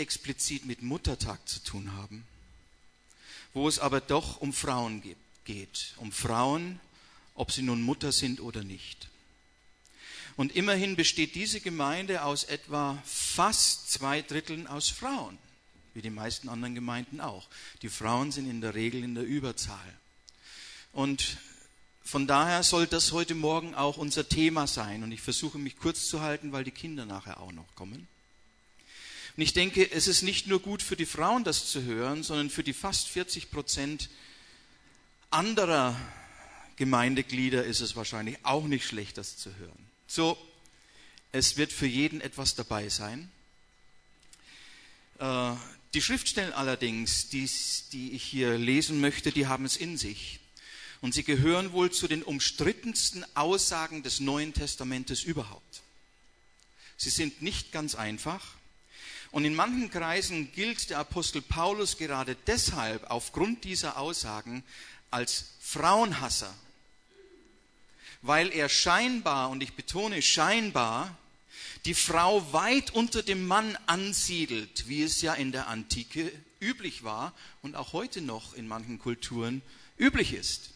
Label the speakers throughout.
Speaker 1: explizit mit Muttertag zu tun haben, wo es aber doch um Frauen geht, um Frauen, ob sie nun Mutter sind oder nicht. Und immerhin besteht diese Gemeinde aus etwa fast zwei Dritteln aus Frauen, wie die meisten anderen Gemeinden auch. Die Frauen sind in der Regel in der Überzahl. Und von daher soll das heute Morgen auch unser Thema sein. Und ich versuche mich kurz zu halten, weil die Kinder nachher auch noch kommen. Und ich denke, es ist nicht nur gut für die Frauen, das zu hören, sondern für die fast 40 Prozent anderer Gemeindeglieder ist es wahrscheinlich auch nicht schlecht, das zu hören. So, es wird für jeden etwas dabei sein. Äh, die Schriftstellen allerdings, die, die ich hier lesen möchte, die haben es in sich. Und sie gehören wohl zu den umstrittensten Aussagen des Neuen Testamentes überhaupt. Sie sind nicht ganz einfach. Und in manchen Kreisen gilt der Apostel Paulus gerade deshalb aufgrund dieser Aussagen als Frauenhasser weil er scheinbar, und ich betone scheinbar, die Frau weit unter dem Mann ansiedelt, wie es ja in der Antike üblich war und auch heute noch in manchen Kulturen üblich ist.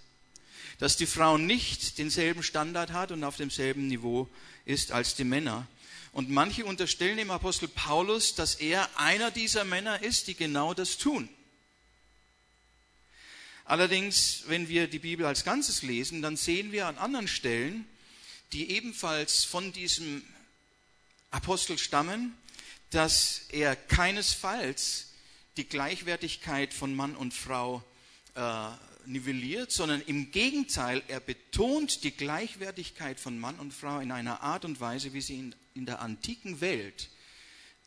Speaker 1: Dass die Frau nicht denselben Standard hat und auf demselben Niveau ist als die Männer. Und manche unterstellen dem Apostel Paulus, dass er einer dieser Männer ist, die genau das tun. Allerdings, wenn wir die Bibel als Ganzes lesen, dann sehen wir an anderen Stellen, die ebenfalls von diesem Apostel stammen, dass er keinesfalls die Gleichwertigkeit von Mann und Frau äh, nivelliert, sondern im Gegenteil, er betont die Gleichwertigkeit von Mann und Frau in einer Art und Weise, wie sie in, in der antiken Welt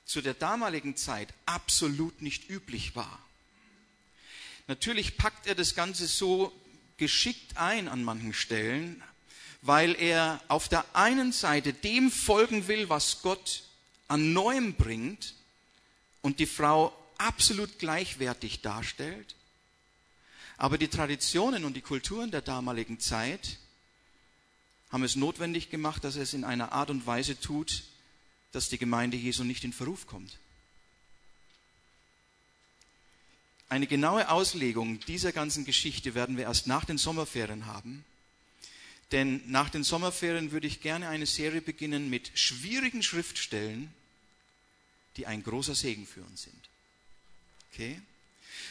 Speaker 1: zu der damaligen Zeit absolut nicht üblich war. Natürlich packt er das Ganze so geschickt ein an manchen Stellen, weil er auf der einen Seite dem folgen will, was Gott an Neuem bringt und die Frau absolut gleichwertig darstellt. Aber die Traditionen und die Kulturen der damaligen Zeit haben es notwendig gemacht, dass er es in einer Art und Weise tut, dass die Gemeinde Jesu nicht in Verruf kommt. Eine genaue Auslegung dieser ganzen Geschichte werden wir erst nach den Sommerferien haben. Denn nach den Sommerferien würde ich gerne eine Serie beginnen mit schwierigen Schriftstellen, die ein großer Segen für uns sind. Okay?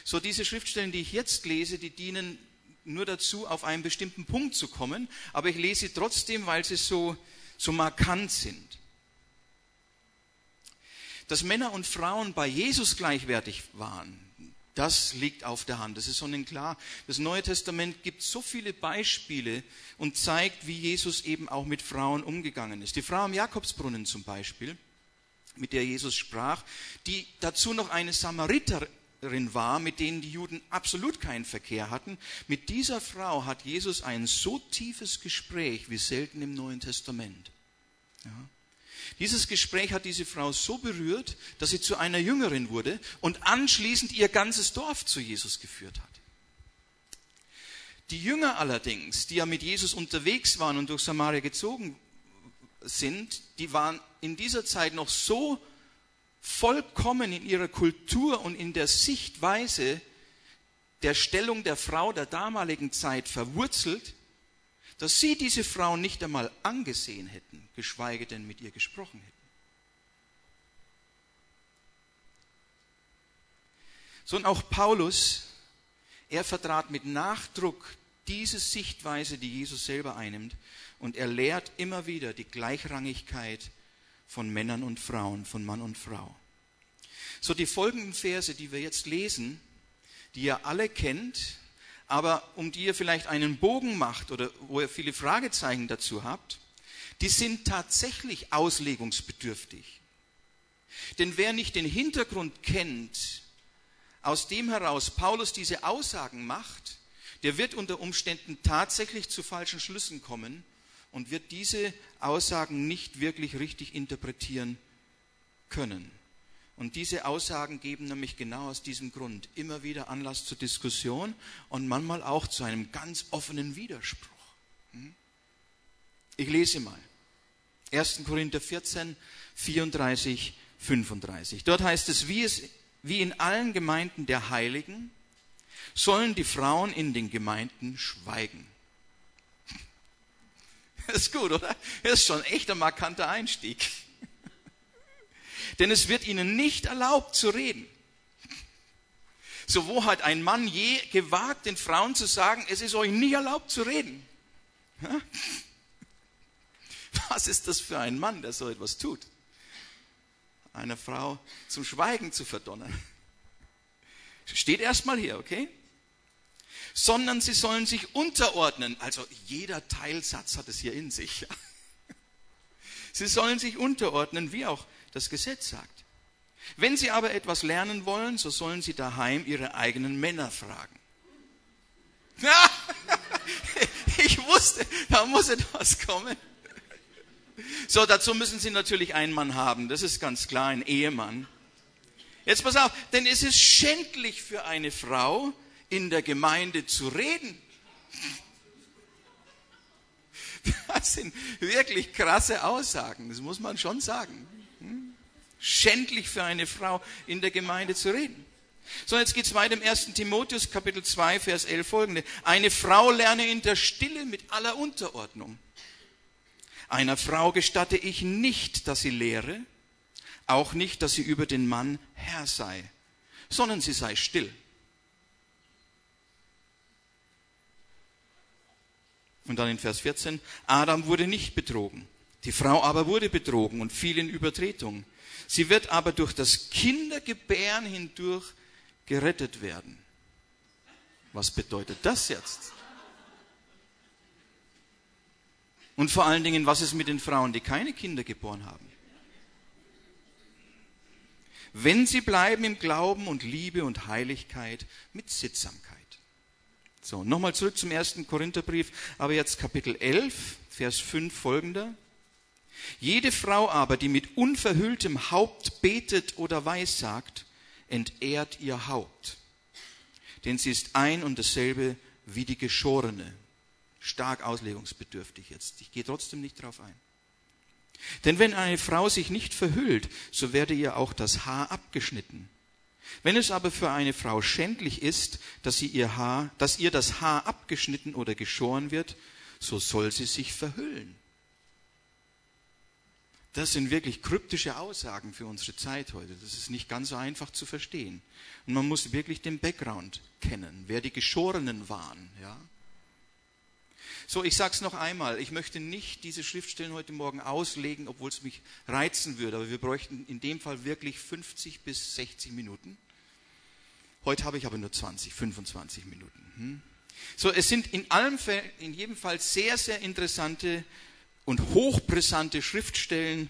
Speaker 1: So, diese Schriftstellen, die ich jetzt lese, die dienen nur dazu, auf einen bestimmten Punkt zu kommen, aber ich lese trotzdem, weil sie so, so markant sind. Dass Männer und Frauen bei Jesus gleichwertig waren, das liegt auf der Hand. Das ist sonnenklar. Das Neue Testament gibt so viele Beispiele und zeigt, wie Jesus eben auch mit Frauen umgegangen ist. Die Frau am Jakobsbrunnen zum Beispiel, mit der Jesus sprach, die dazu noch eine Samariterin war, mit denen die Juden absolut keinen Verkehr hatten. Mit dieser Frau hat Jesus ein so tiefes Gespräch wie selten im Neuen Testament. Ja. Dieses Gespräch hat diese Frau so berührt, dass sie zu einer Jüngerin wurde und anschließend ihr ganzes Dorf zu Jesus geführt hat. Die Jünger allerdings, die ja mit Jesus unterwegs waren und durch Samaria gezogen sind, die waren in dieser Zeit noch so vollkommen in ihrer Kultur und in der Sichtweise der Stellung der Frau der damaligen Zeit verwurzelt, dass sie diese Frau nicht einmal angesehen hätten, geschweige denn mit ihr gesprochen hätten. So und auch Paulus, er vertrat mit Nachdruck diese Sichtweise, die Jesus selber einnimmt, und er lehrt immer wieder die Gleichrangigkeit von Männern und Frauen, von Mann und Frau. So die folgenden Verse, die wir jetzt lesen, die ihr alle kennt, aber um die ihr vielleicht einen Bogen macht oder wo ihr viele Fragezeichen dazu habt, die sind tatsächlich auslegungsbedürftig. Denn wer nicht den Hintergrund kennt, aus dem heraus Paulus diese Aussagen macht, der wird unter Umständen tatsächlich zu falschen Schlüssen kommen und wird diese Aussagen nicht wirklich richtig interpretieren können. Und diese Aussagen geben nämlich genau aus diesem Grund immer wieder Anlass zur Diskussion und manchmal auch zu einem ganz offenen Widerspruch. Hm? Ich lese mal. 1. Korinther 14, 34 35. Dort heißt es, wie, es, wie in allen Gemeinden der Heiligen sollen die Frauen in den Gemeinden schweigen. Ist gut, oder? Ist schon echt ein markanter Einstieg. Denn es wird ihnen nicht erlaubt zu reden. So wo hat ein Mann je gewagt, den Frauen zu sagen, es ist euch nicht erlaubt zu reden? Was ist das für ein Mann, der so etwas tut? Eine Frau zum Schweigen zu verdonnern. Steht erstmal hier, okay? Sondern sie sollen sich unterordnen. Also jeder Teilsatz hat es hier in sich. Sie sollen sich unterordnen, wie auch das Gesetz sagt. Wenn sie aber etwas lernen wollen, so sollen sie daheim ihre eigenen Männer fragen. Ich wusste, da muss etwas kommen. So, dazu müssen sie natürlich einen Mann haben. Das ist ganz klar, ein Ehemann. Jetzt pass auf, denn es ist schändlich für eine Frau, in der Gemeinde zu reden. Das sind wirklich krasse Aussagen, das muss man schon sagen schändlich für eine Frau in der Gemeinde zu reden. So, jetzt geht es weiter im 1. Timotheus Kapitel 2, Vers 11 folgende. Eine Frau lerne in der Stille mit aller Unterordnung. Einer Frau gestatte ich nicht, dass sie lehre, auch nicht, dass sie über den Mann Herr sei, sondern sie sei still. Und dann in Vers 14, Adam wurde nicht betrogen, die Frau aber wurde betrogen und fiel in Übertretung. Sie wird aber durch das Kindergebären hindurch gerettet werden. Was bedeutet das jetzt? Und vor allen Dingen, was ist mit den Frauen, die keine Kinder geboren haben? Wenn sie bleiben im Glauben und Liebe und Heiligkeit mit Sittsamkeit. So, nochmal zurück zum ersten Korintherbrief, aber jetzt Kapitel 11, Vers 5 folgender. Jede Frau aber, die mit unverhülltem Haupt betet oder weissagt, entehrt ihr Haupt. Denn sie ist ein und dasselbe wie die Geschorene. Stark auslegungsbedürftig jetzt. Ich gehe trotzdem nicht drauf ein. Denn wenn eine Frau sich nicht verhüllt, so werde ihr auch das Haar abgeschnitten. Wenn es aber für eine Frau schändlich ist, dass, sie ihr, Haar, dass ihr das Haar abgeschnitten oder geschoren wird, so soll sie sich verhüllen. Das sind wirklich kryptische Aussagen für unsere Zeit heute. Das ist nicht ganz so einfach zu verstehen. Und man muss wirklich den Background kennen, wer die Geschorenen waren. Ja? So, ich sage es noch einmal. Ich möchte nicht diese Schriftstellen heute Morgen auslegen, obwohl es mich reizen würde. Aber wir bräuchten in dem Fall wirklich 50 bis 60 Minuten. Heute habe ich aber nur 20, 25 Minuten. Hm? So, es sind in, allem, in jedem Fall sehr, sehr interessante und hochbrisante Schriftstellen,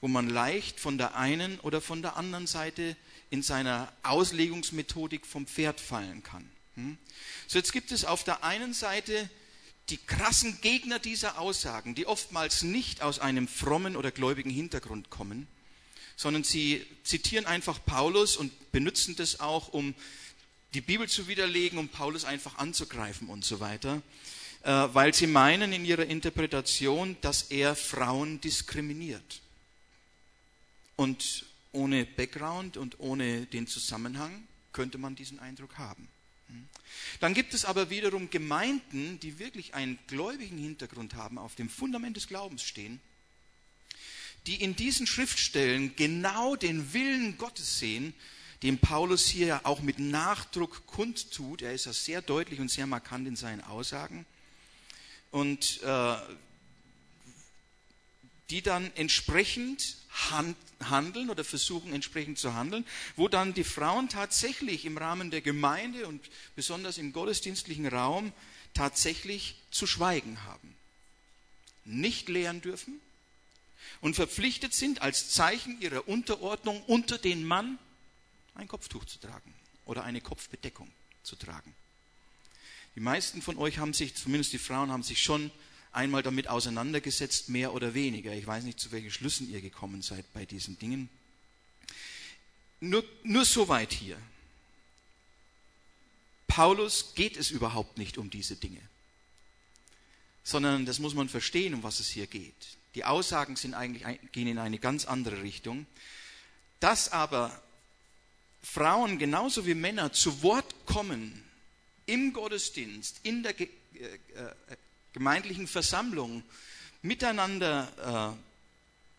Speaker 1: wo man leicht von der einen oder von der anderen Seite in seiner Auslegungsmethodik vom Pferd fallen kann. Hm? So, jetzt gibt es auf der einen Seite die krassen Gegner dieser Aussagen, die oftmals nicht aus einem frommen oder gläubigen Hintergrund kommen, sondern sie zitieren einfach Paulus und benutzen das auch, um die Bibel zu widerlegen, um Paulus einfach anzugreifen und so weiter. Äh, weil sie meinen in ihrer Interpretation, dass er Frauen diskriminiert. Und ohne Background und ohne den Zusammenhang könnte man diesen Eindruck haben. Dann gibt es aber wiederum Gemeinden, die wirklich einen gläubigen Hintergrund haben, auf dem Fundament des Glaubens stehen, die in diesen Schriftstellen genau den Willen Gottes sehen, den Paulus hier ja auch mit Nachdruck kundtut. Er ist ja sehr deutlich und sehr markant in seinen Aussagen und äh, die dann entsprechend handeln oder versuchen entsprechend zu handeln, wo dann die Frauen tatsächlich im Rahmen der Gemeinde und besonders im gottesdienstlichen Raum tatsächlich zu schweigen haben, nicht lehren dürfen und verpflichtet sind, als Zeichen ihrer Unterordnung unter den Mann ein Kopftuch zu tragen oder eine Kopfbedeckung zu tragen. Die meisten von euch haben sich, zumindest die Frauen, haben sich schon einmal damit auseinandergesetzt, mehr oder weniger. Ich weiß nicht, zu welchen Schlüssen ihr gekommen seid bei diesen Dingen. Nur, nur so weit hier. Paulus geht es überhaupt nicht um diese Dinge, sondern das muss man verstehen, um was es hier geht. Die Aussagen sind eigentlich, gehen in eine ganz andere Richtung. Dass aber Frauen genauso wie Männer zu Wort kommen im Gottesdienst, in der äh, äh, gemeindlichen Versammlung, miteinander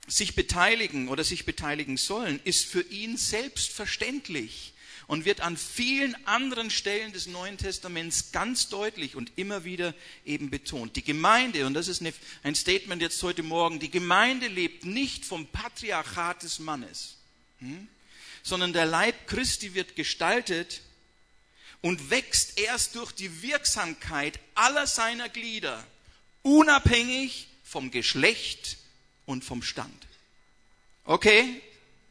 Speaker 1: äh, sich beteiligen oder sich beteiligen sollen, ist für ihn selbstverständlich und wird an vielen anderen Stellen des Neuen Testaments ganz deutlich und immer wieder eben betont. Die Gemeinde, und das ist eine, ein Statement jetzt heute Morgen, die Gemeinde lebt nicht vom Patriarchat des Mannes, hm, sondern der Leib Christi wird gestaltet und wächst erst durch die Wirksamkeit aller seiner Glieder, unabhängig vom Geschlecht und vom Stand. Okay?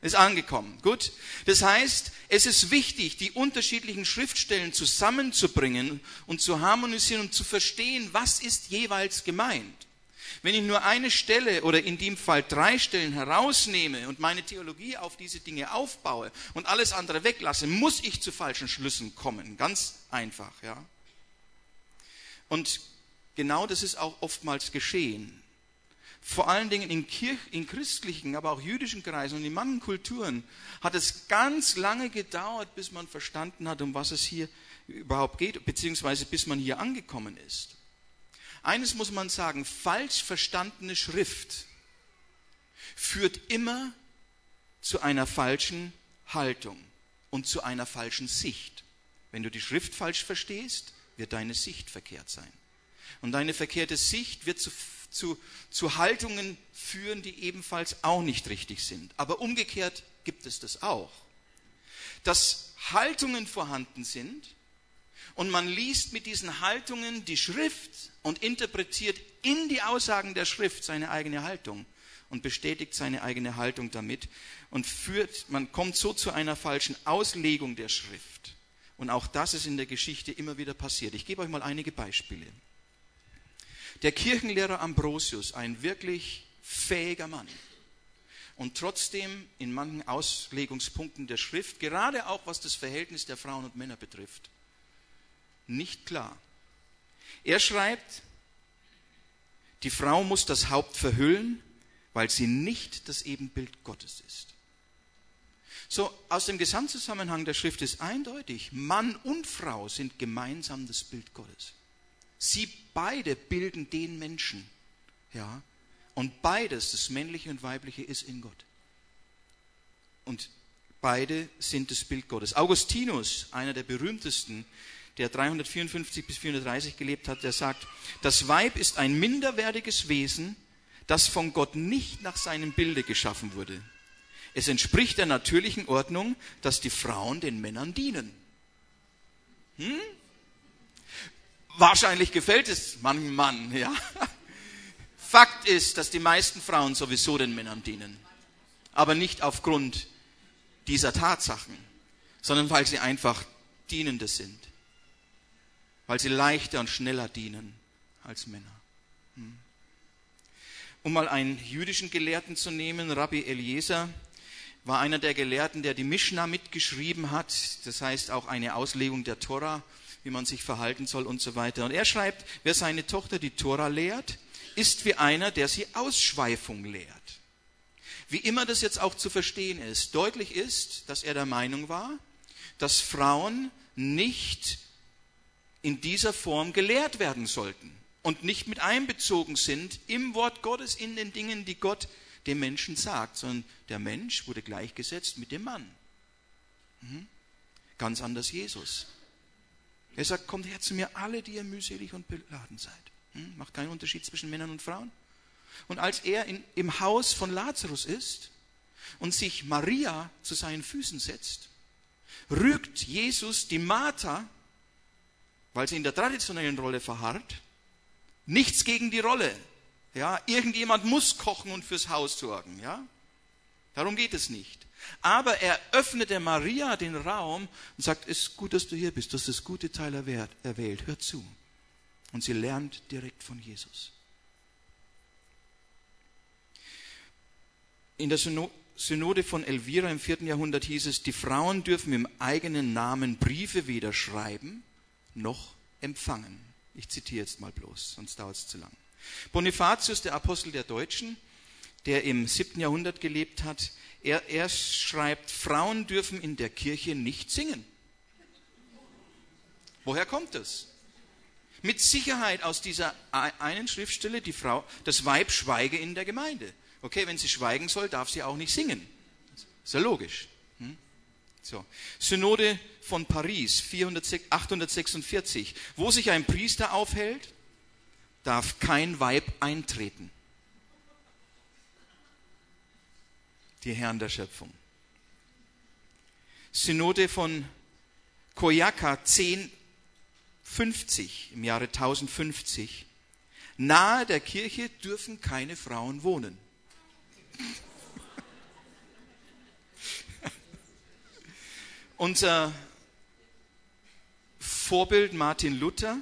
Speaker 1: Ist angekommen. Gut. Das heißt, es ist wichtig, die unterschiedlichen Schriftstellen zusammenzubringen und zu harmonisieren und zu verstehen, was ist jeweils gemeint. Wenn ich nur eine Stelle oder in dem Fall drei Stellen herausnehme und meine Theologie auf diese Dinge aufbaue und alles andere weglasse, muss ich zu falschen Schlüssen kommen. Ganz einfach, ja. Und genau das ist auch oftmals geschehen vor allen Dingen in, Kirch, in christlichen, aber auch jüdischen Kreisen und in manchen Kulturen hat es ganz lange gedauert, bis man verstanden hat, um was es hier überhaupt geht, beziehungsweise bis man hier angekommen ist. Eines muss man sagen, falsch verstandene Schrift führt immer zu einer falschen Haltung und zu einer falschen Sicht. Wenn du die Schrift falsch verstehst, wird deine Sicht verkehrt sein. Und deine verkehrte Sicht wird zu zu, zu Haltungen führen, die ebenfalls auch nicht richtig sind. Aber umgekehrt gibt es das auch. Dass Haltungen vorhanden sind und man liest mit diesen Haltungen die Schrift und interpretiert in die Aussagen der Schrift seine eigene Haltung und bestätigt seine eigene Haltung damit und führt, man kommt so zu einer falschen Auslegung der Schrift. Und auch das ist in der Geschichte immer wieder passiert. Ich gebe euch mal einige Beispiele. Der Kirchenlehrer Ambrosius, ein wirklich fähiger Mann. Und trotzdem in manchen Auslegungspunkten der Schrift, gerade auch was das Verhältnis der Frauen und Männer betrifft, nicht klar. Er schreibt, die Frau muss das Haupt verhüllen, weil sie nicht das Ebenbild Gottes ist. So, aus dem Gesamtzusammenhang der Schrift ist eindeutig, Mann und Frau sind gemeinsam das Bild Gottes. Sie beide bilden den Menschen. Ja? Und beides, das männliche und weibliche, ist in Gott. Und beide sind das Bild Gottes. Augustinus, einer der berühmtesten, der 354 bis 430 gelebt hat, der sagt, das Weib ist ein minderwertiges Wesen, das von Gott nicht nach seinem Bilde geschaffen wurde. Es entspricht der natürlichen Ordnung, dass die Frauen den Männern dienen. Hm? Wahrscheinlich gefällt es manchem Mann, ja. Fakt ist, dass die meisten Frauen sowieso den Männern dienen. Aber nicht aufgrund dieser Tatsachen, sondern weil sie einfach Dienende sind. Weil sie leichter und schneller dienen als Männer. Hm. Um mal einen jüdischen Gelehrten zu nehmen, Rabbi Eliezer war einer der Gelehrten, der die Mishnah mitgeschrieben hat, das heißt auch eine Auslegung der Tora wie man sich verhalten soll und so weiter. Und er schreibt, wer seine Tochter die Tora lehrt, ist wie einer, der sie Ausschweifung lehrt. Wie immer das jetzt auch zu verstehen ist, deutlich ist, dass er der Meinung war, dass Frauen nicht in dieser Form gelehrt werden sollten und nicht mit einbezogen sind im Wort Gottes, in den Dingen, die Gott dem Menschen sagt, sondern der Mensch wurde gleichgesetzt mit dem Mann. Mhm. Ganz anders Jesus. Er sagt, kommt her zu mir alle, die ihr mühselig und beladen seid. Hm? Macht keinen Unterschied zwischen Männern und Frauen. Und als er in, im Haus von Lazarus ist und sich Maria zu seinen Füßen setzt, rügt Jesus die Martha, weil sie in der traditionellen Rolle verharrt, nichts gegen die Rolle. Ja, irgendjemand muss kochen und fürs Haus sorgen, ja? Darum geht es nicht. Aber er öffnete Maria den Raum und sagt, es ist gut, dass du hier bist, du hast das gute Teil erwählt, hör zu. Und sie lernt direkt von Jesus. In der Synode von Elvira im vierten Jahrhundert hieß es, die Frauen dürfen im eigenen Namen Briefe weder schreiben noch empfangen. Ich zitiere jetzt mal bloß, sonst dauert es zu lang. Bonifatius, der Apostel der Deutschen, der im 7. Jahrhundert gelebt hat, er, er schreibt, Frauen dürfen in der Kirche nicht singen. Woher kommt das? Mit Sicherheit aus dieser einen Schriftstelle, die Frau, das Weib schweige in der Gemeinde. Okay, wenn sie schweigen soll, darf sie auch nicht singen. Ist ja logisch. Hm? So. Synode von Paris 400, 846. Wo sich ein Priester aufhält, darf kein Weib eintreten. Die Herren der Schöpfung. Synode von Koyaka 1050 im Jahre 1050. Nahe der Kirche dürfen keine Frauen wohnen. Unser Vorbild Martin Luther,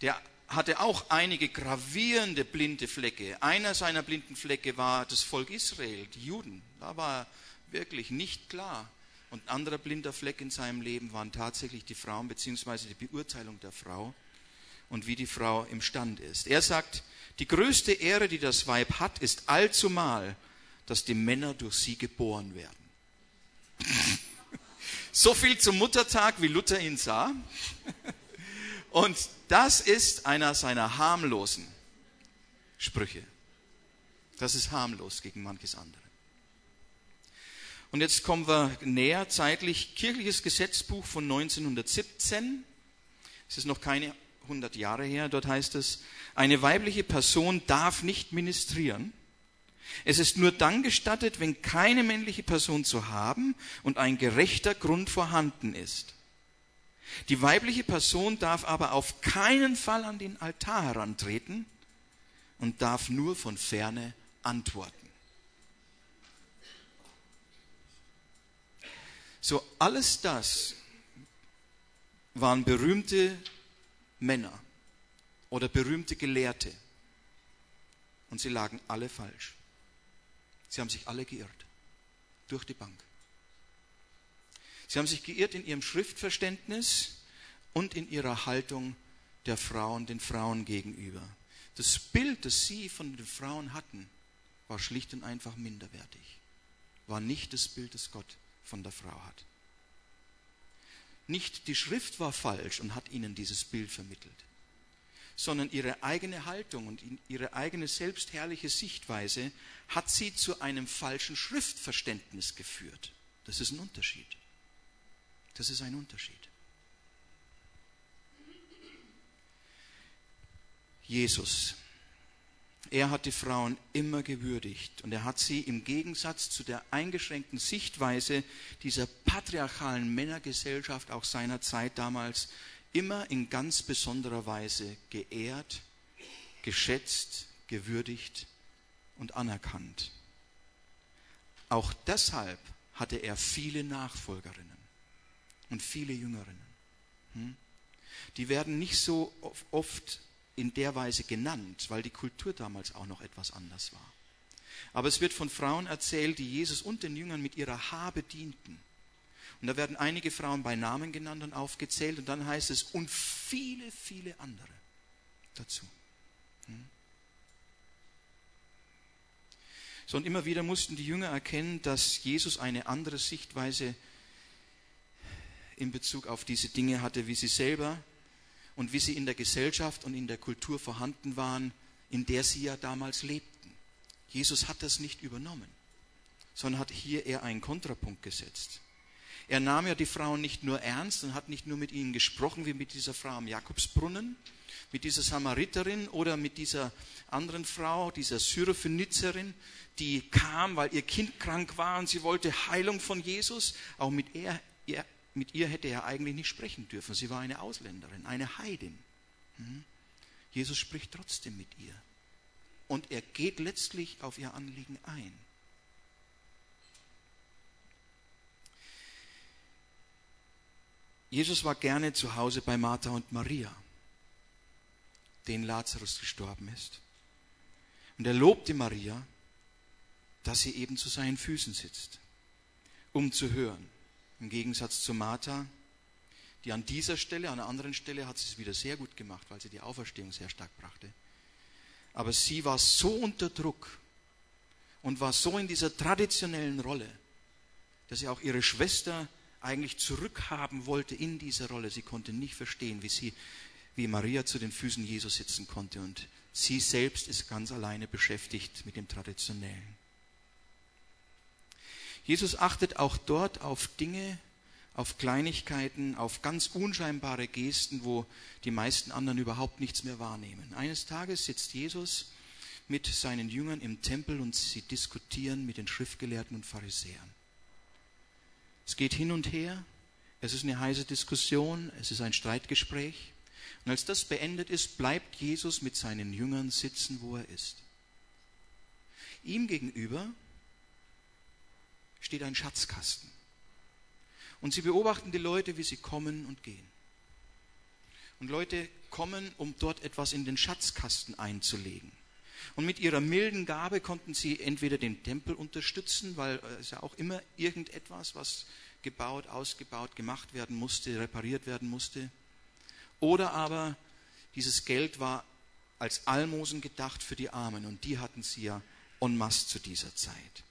Speaker 1: der hatte auch einige gravierende blinde Flecke. Einer seiner blinden Flecke war das Volk Israel, die Juden. Da war wirklich nicht klar. Und ein anderer blinder Fleck in seinem Leben waren tatsächlich die Frauen beziehungsweise die Beurteilung der Frau und wie die Frau im Stand ist. Er sagt, die größte Ehre, die das Weib hat, ist allzumal, dass die Männer durch sie geboren werden. So viel zum Muttertag, wie Luther ihn sah. Und das ist einer seiner harmlosen Sprüche. Das ist harmlos gegen manches andere. Und jetzt kommen wir näher zeitlich. Kirchliches Gesetzbuch von 1917. Es ist noch keine 100 Jahre her. Dort heißt es, eine weibliche Person darf nicht ministrieren. Es ist nur dann gestattet, wenn keine männliche Person zu haben und ein gerechter Grund vorhanden ist. Die weibliche Person darf aber auf keinen Fall an den Altar herantreten und darf nur von ferne antworten. So, alles das waren berühmte Männer oder berühmte Gelehrte. Und sie lagen alle falsch. Sie haben sich alle geirrt. Durch die Bank. Sie haben sich geirrt in ihrem Schriftverständnis und in ihrer Haltung der Frauen, den Frauen gegenüber. Das Bild, das sie von den Frauen hatten, war schlicht und einfach minderwertig. War nicht das Bild, das Gott von der Frau hat. Nicht die Schrift war falsch und hat ihnen dieses Bild vermittelt, sondern ihre eigene Haltung und ihre eigene selbstherrliche Sichtweise hat sie zu einem falschen Schriftverständnis geführt. Das ist ein Unterschied. Das ist ein Unterschied. Jesus, er hat die Frauen immer gewürdigt und er hat sie im Gegensatz zu der eingeschränkten Sichtweise dieser patriarchalen Männergesellschaft auch seiner Zeit damals immer in ganz besonderer Weise geehrt, geschätzt, gewürdigt und anerkannt. Auch deshalb hatte er viele Nachfolgerinnen und viele Jüngerinnen. Hm? Die werden nicht so oft in der Weise genannt, weil die Kultur damals auch noch etwas anders war. Aber es wird von Frauen erzählt, die Jesus und den Jüngern mit ihrer Habe dienten. Und da werden einige Frauen bei Namen genannt und aufgezählt und dann heißt es, und viele, viele andere dazu. Hm? So und immer wieder mussten die Jünger erkennen, dass Jesus eine andere Sichtweise in Bezug auf diese Dinge hatte, wie sie selber und wie sie in der Gesellschaft und in der Kultur vorhanden waren, in der sie ja damals lebten. Jesus hat das nicht übernommen, sondern hat hier eher einen Kontrapunkt gesetzt. Er nahm ja die Frauen nicht nur ernst und hat nicht nur mit ihnen gesprochen, wie mit dieser Frau am Jakobsbrunnen, mit dieser Samariterin oder mit dieser anderen Frau, dieser Syrophenizerin, die kam, weil ihr Kind krank war und sie wollte Heilung von Jesus. Auch mit er, mit ihr hätte er eigentlich nicht sprechen dürfen. Sie war eine Ausländerin, eine Heidin. Hm? Jesus spricht trotzdem mit ihr. Und er geht letztlich auf ihr Anliegen ein. Jesus war gerne zu Hause bei Martha und Maria, denen Lazarus gestorben ist. Und er lobte Maria, dass sie eben zu seinen Füßen sitzt, um zu hören. Im Gegensatz zu Martha, die an dieser Stelle, an einer anderen Stelle hat sie es wieder sehr gut gemacht, weil sie die Auferstehung sehr stark brachte. Aber sie war so unter Druck und war so in dieser traditionellen Rolle, dass sie auch ihre Schwester eigentlich zurückhaben wollte in dieser Rolle. Sie konnte nicht verstehen, wie sie, wie Maria zu den Füßen Jesus sitzen konnte und sie selbst ist ganz alleine beschäftigt mit dem Traditionellen. Jesus achtet auch dort auf Dinge, auf Kleinigkeiten, auf ganz unscheinbare Gesten, wo die meisten anderen überhaupt nichts mehr wahrnehmen. Eines Tages sitzt Jesus mit seinen Jüngern im Tempel und sie diskutieren mit den Schriftgelehrten und Pharisäern. Es geht hin und her, es ist eine heiße Diskussion, es ist ein Streitgespräch. Und als das beendet ist, bleibt Jesus mit seinen Jüngern sitzen, wo er ist. Ihm gegenüber steht ein Schatzkasten. Und sie beobachten die Leute, wie sie kommen und gehen. Und Leute kommen, um dort etwas in den Schatzkasten einzulegen. Und mit ihrer milden Gabe konnten sie entweder den Tempel unterstützen, weil es ja auch immer irgendetwas, was gebaut, ausgebaut, gemacht werden musste, repariert werden musste. Oder aber dieses Geld war als Almosen gedacht für die Armen und die hatten sie ja en masse zu dieser Zeit.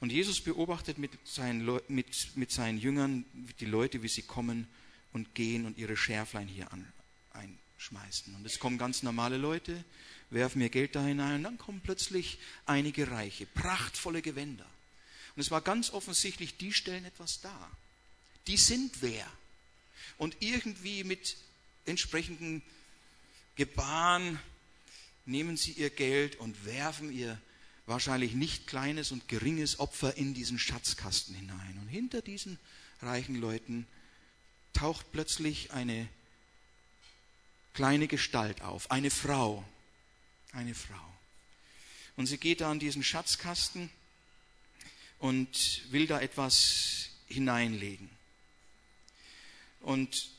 Speaker 1: Und Jesus beobachtet mit seinen, mit, mit seinen Jüngern die Leute, wie sie kommen und gehen und ihre Schärflein hier an, einschmeißen. Und es kommen ganz normale Leute, werfen ihr Geld da hinein und dann kommen plötzlich einige Reiche, prachtvolle Gewänder. Und es war ganz offensichtlich, die stellen etwas dar. Die sind wer. Und irgendwie mit entsprechenden Gebaren nehmen sie ihr Geld und werfen ihr wahrscheinlich nicht kleines und geringes Opfer in diesen Schatzkasten hinein. Und hinter diesen reichen Leuten taucht plötzlich eine kleine Gestalt auf, eine Frau, eine Frau. Und sie geht da an diesen Schatzkasten und will da etwas hineinlegen. Und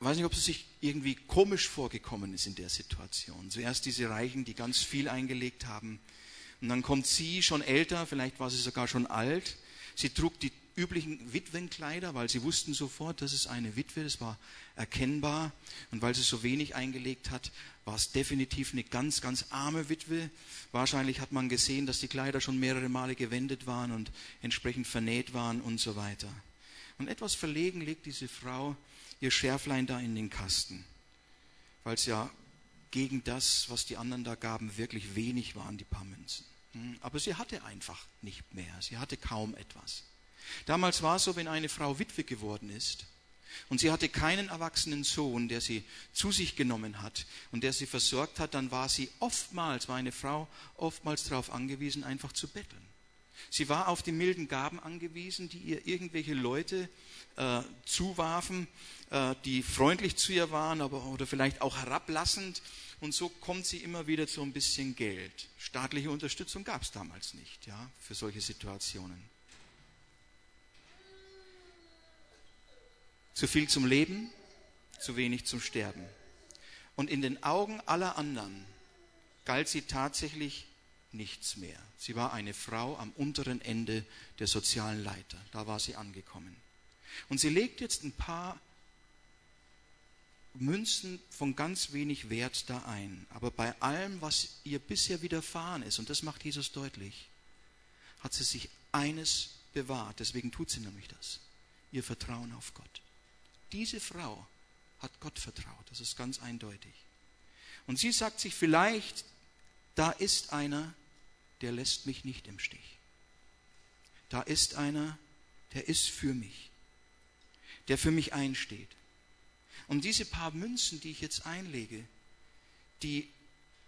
Speaker 1: weiß nicht, ob es sich irgendwie komisch vorgekommen ist in der Situation. Zuerst diese Reichen, die ganz viel eingelegt haben. Und dann kommt sie, schon älter, vielleicht war sie sogar schon alt. Sie trug die üblichen Witwenkleider, weil sie wussten sofort, das ist eine Witwe, das war erkennbar. Und weil sie so wenig eingelegt hat, war es definitiv eine ganz, ganz arme Witwe. Wahrscheinlich hat man gesehen, dass die Kleider schon mehrere Male gewendet waren und entsprechend vernäht waren und so weiter. Und etwas verlegen legt diese Frau ihr Schärflein da in den Kasten, weil es ja gegen das, was die anderen da gaben, wirklich wenig waren, die paar Münzen. Hm, aber sie hatte einfach nicht mehr, sie hatte kaum etwas. Damals war es so, wenn eine Frau Witwe geworden ist und sie hatte keinen erwachsenen Sohn, der sie zu sich genommen hat und der sie versorgt hat, dann war sie oftmals, war eine Frau oftmals darauf angewiesen, einfach zu betteln. Sie war auf die milden Gaben angewiesen, die ihr irgendwelche Leute äh, zuwarfen, äh, die freundlich zu ihr waren, aber oder vielleicht auch herablassend. Und so kommt sie immer wieder zu ein bisschen Geld. Staatliche Unterstützung gab es damals nicht, ja, für solche Situationen. Zu viel zum Leben, zu wenig zum Sterben. Und in den Augen aller anderen galt sie tatsächlich nichts mehr. Sie war eine Frau am unteren Ende der sozialen Leiter. Da war sie angekommen. Und sie legt jetzt ein paar Münzen von ganz wenig Wert da ein. Aber bei allem, was ihr bisher widerfahren ist, und das macht Jesus deutlich, hat sie sich eines bewahrt. Deswegen tut sie nämlich das. Ihr Vertrauen auf Gott. Diese Frau hat Gott vertraut. Das ist ganz eindeutig. Und sie sagt sich vielleicht, da ist einer, der lässt mich nicht im Stich. Da ist einer, der ist für mich, der für mich einsteht. Und diese paar Münzen, die ich jetzt einlege, die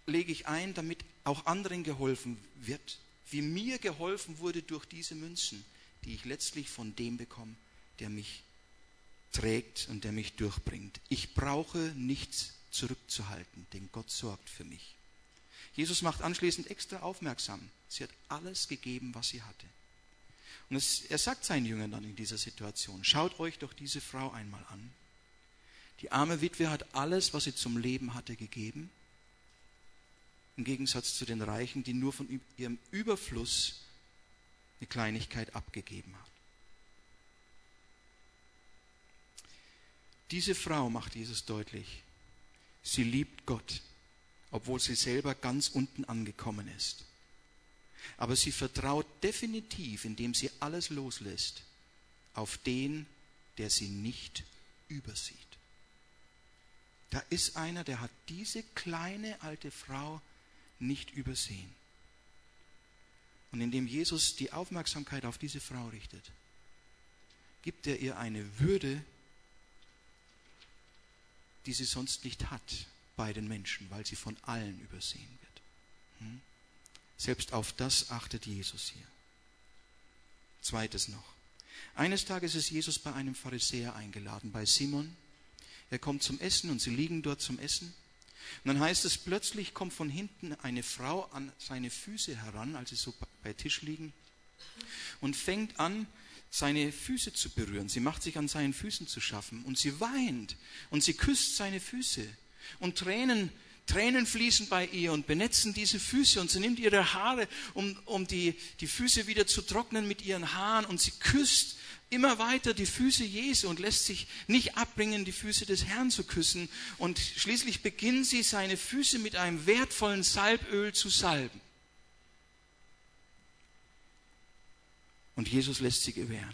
Speaker 1: lege ich ein, damit auch anderen geholfen wird, wie mir geholfen wurde durch diese Münzen, die ich letztlich von dem bekomme, der mich trägt und der mich durchbringt. Ich brauche nichts zurückzuhalten, denn Gott sorgt für mich. Jesus macht anschließend extra aufmerksam. Sie hat alles gegeben, was sie hatte. Und es, er sagt seinen Jüngern dann in dieser Situation, schaut euch doch diese Frau einmal an. Die arme Witwe hat alles, was sie zum Leben hatte, gegeben. Im Gegensatz zu den Reichen, die nur von ihrem Überfluss eine Kleinigkeit abgegeben hat. Diese Frau macht Jesus deutlich. Sie liebt Gott obwohl sie selber ganz unten angekommen ist. Aber sie vertraut definitiv, indem sie alles loslässt, auf den, der sie nicht übersieht. Da ist einer, der hat diese kleine alte Frau nicht übersehen. Und indem Jesus die Aufmerksamkeit auf diese Frau richtet, gibt er ihr eine Würde, die sie sonst nicht hat bei den Menschen, weil sie von allen übersehen wird. Hm? Selbst auf das achtet Jesus hier. Zweites noch. Eines Tages ist Jesus bei einem Pharisäer eingeladen, bei Simon. Er kommt zum Essen und sie liegen dort zum Essen. Und dann heißt es, plötzlich kommt von hinten eine Frau an seine Füße heran, als sie so bei Tisch liegen, und fängt an, seine Füße zu berühren. Sie macht sich an seinen Füßen zu schaffen und sie weint und sie küsst seine Füße und Tränen, Tränen fließen bei ihr und benetzen diese Füße und sie nimmt ihre Haare, um, um die, die Füße wieder zu trocknen mit ihren Haaren und sie küsst immer weiter die Füße Jesu und lässt sich nicht abbringen, die Füße des Herrn zu küssen. Und schließlich beginnt sie, seine Füße mit einem wertvollen Salböl zu salben. Und Jesus lässt sie gewähren.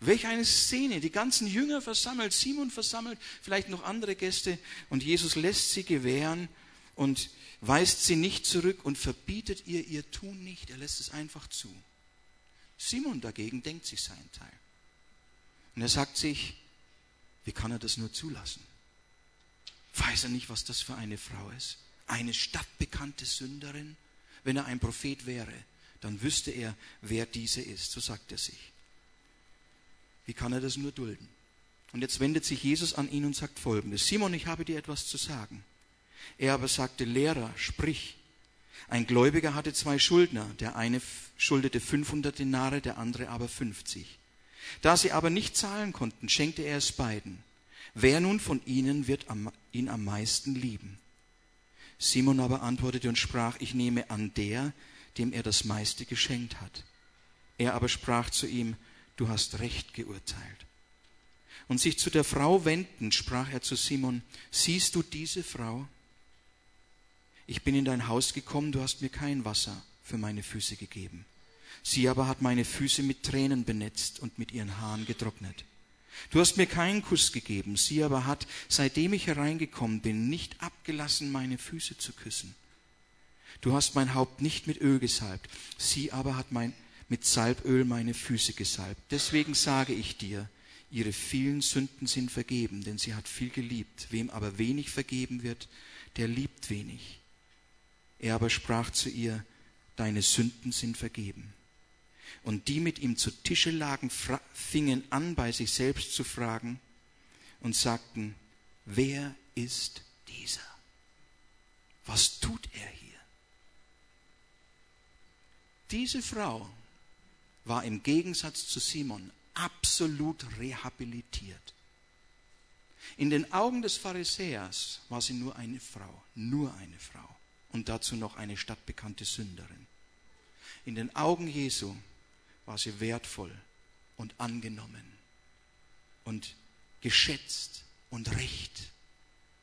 Speaker 1: Welch eine Szene, die ganzen Jünger versammelt, Simon versammelt, vielleicht noch andere Gäste, und Jesus lässt sie gewähren und weist sie nicht zurück und verbietet ihr ihr Tun nicht, er lässt es einfach zu. Simon dagegen denkt sich seinen Teil. Und er sagt sich, wie kann er das nur zulassen? Weiß er nicht, was das für eine Frau ist? Eine stadtbekannte Sünderin? Wenn er ein Prophet wäre, dann wüsste er, wer diese ist. So sagt er sich. Wie kann er das nur dulden? Und jetzt wendet sich Jesus an ihn und sagt folgendes. Simon, ich habe dir etwas zu sagen. Er aber sagte, Lehrer, sprich. Ein Gläubiger hatte zwei Schuldner. Der eine schuldete 500 Denare, der andere aber 50. Da sie aber nicht zahlen konnten, schenkte er es beiden. Wer nun von ihnen wird ihn am meisten lieben? Simon aber antwortete und sprach, ich nehme an der, dem er das meiste geschenkt hat. Er aber sprach zu ihm, du hast recht geurteilt. Und sich zu der Frau wendend, sprach er zu Simon, siehst du diese Frau? Ich bin in dein Haus gekommen, du hast mir kein Wasser für meine Füße gegeben. Sie aber hat meine Füße mit Tränen benetzt und mit ihren Haaren getrocknet. Du hast mir keinen Kuss gegeben, sie aber hat, seitdem ich hereingekommen bin, nicht abgelassen, meine Füße zu küssen. Du hast mein Haupt nicht mit Öl gesalbt, sie aber hat mein, mit Salböl meine Füße gesalbt. Deswegen sage ich dir, ihre vielen Sünden sind vergeben, denn sie hat viel geliebt. Wem aber wenig vergeben wird, der liebt wenig. Er aber sprach zu ihr, deine Sünden sind vergeben. Und die mit ihm zu Tische lagen, fingen an, bei sich selbst zu fragen und sagten, wer ist dieser? Was tut er hier? Diese Frau war im Gegensatz zu Simon absolut rehabilitiert. In den Augen des Pharisäers war sie nur eine Frau, nur eine Frau und dazu noch eine stadtbekannte Sünderin. In den Augen Jesu war sie wertvoll und angenommen und geschätzt und recht.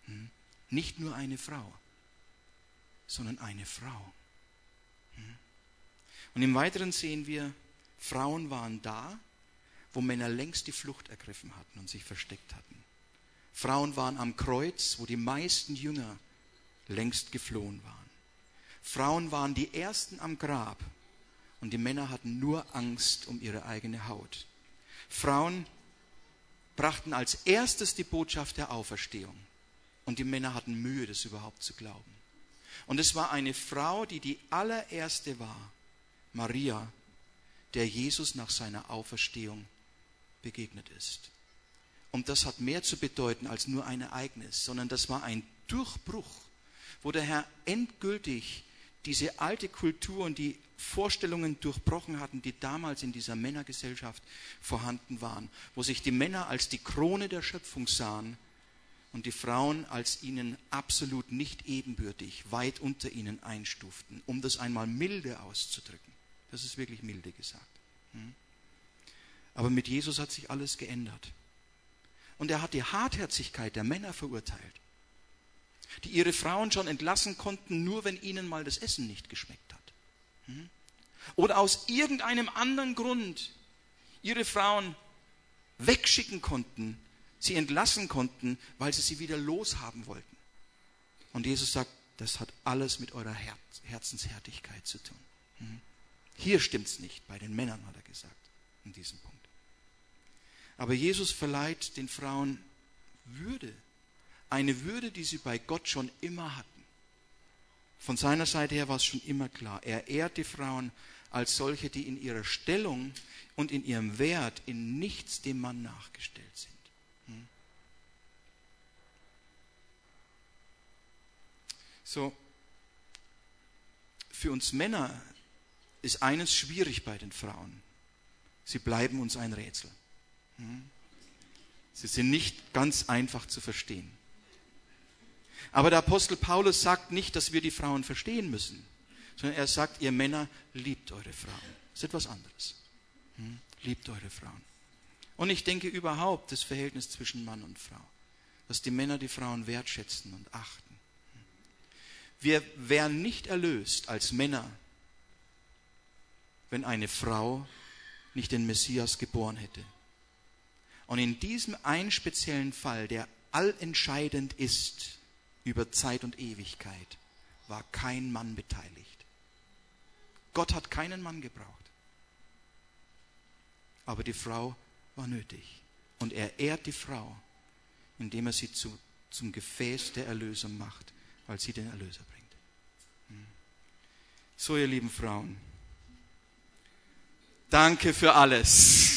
Speaker 1: Hm? Nicht nur eine Frau, sondern eine Frau. Und im Weiteren sehen wir, Frauen waren da, wo Männer längst die Flucht ergriffen hatten und sich versteckt hatten. Frauen waren am Kreuz, wo die meisten Jünger längst geflohen waren. Frauen waren die Ersten am Grab und die Männer hatten nur Angst um ihre eigene Haut. Frauen brachten als erstes die Botschaft der Auferstehung und die Männer hatten Mühe, das überhaupt zu glauben. Und es war eine Frau, die die allererste war, Maria, der Jesus nach seiner Auferstehung begegnet ist. Und das hat mehr zu bedeuten als nur ein Ereignis, sondern das war ein Durchbruch, wo der Herr endgültig diese alte Kultur und die Vorstellungen durchbrochen hatten, die damals in dieser Männergesellschaft vorhanden waren, wo sich die Männer als die Krone der Schöpfung sahen und die Frauen als ihnen absolut nicht ebenbürtig, weit unter ihnen einstuften, um das einmal milde auszudrücken. Das ist wirklich milde gesagt. Hm? Aber mit Jesus hat sich alles geändert. Und er hat die Hartherzigkeit der Männer verurteilt. die ihre Frauen schon entlassen konnten, nur wenn ihnen mal das Essen nicht geschmeckt hat. Hm? Oder aus irgendeinem anderen Grund ihre Frauen wegschicken konnten, sie entlassen konnten, weil sie sie wieder loshaben wollten. Und Jesus sagt, das hat alles mit eurer Herz, Herzenshärtigkeit zu tun. Hier stimmt es nicht, bei den Männern hat er gesagt, in diesem Punkt. Aber Jesus verleiht den Frauen Würde, eine Würde, die sie bei Gott schon immer hatten. Von seiner Seite her war es schon immer klar. Er ehrt die Frauen als solche, die in ihrer Stellung und in ihrem Wert in nichts dem Mann nachgestellt sind. Hm? So, für uns Männer ist eines schwierig bei den Frauen. Sie bleiben uns ein Rätsel. Hm? Sie sind nicht ganz einfach zu verstehen. Aber der Apostel Paulus sagt nicht, dass wir die Frauen verstehen müssen, sondern er sagt, ihr Männer, liebt eure Frauen. Das ist etwas anderes. Hm? Liebt eure Frauen. Und ich denke überhaupt das Verhältnis zwischen Mann und Frau, dass die Männer die Frauen wertschätzen und achten. Wir wären nicht erlöst als Männer, wenn eine Frau nicht den Messias geboren hätte. Und in diesem einen speziellen Fall, der allentscheidend ist über Zeit und Ewigkeit, war kein Mann beteiligt. Gott hat keinen Mann gebraucht. Aber die Frau war nötig. Und er ehrt die Frau, indem er sie zu, zum Gefäß der Erlösung macht, weil sie den Erlöser bringt. Hm. So, ihr lieben Frauen, danke für alles.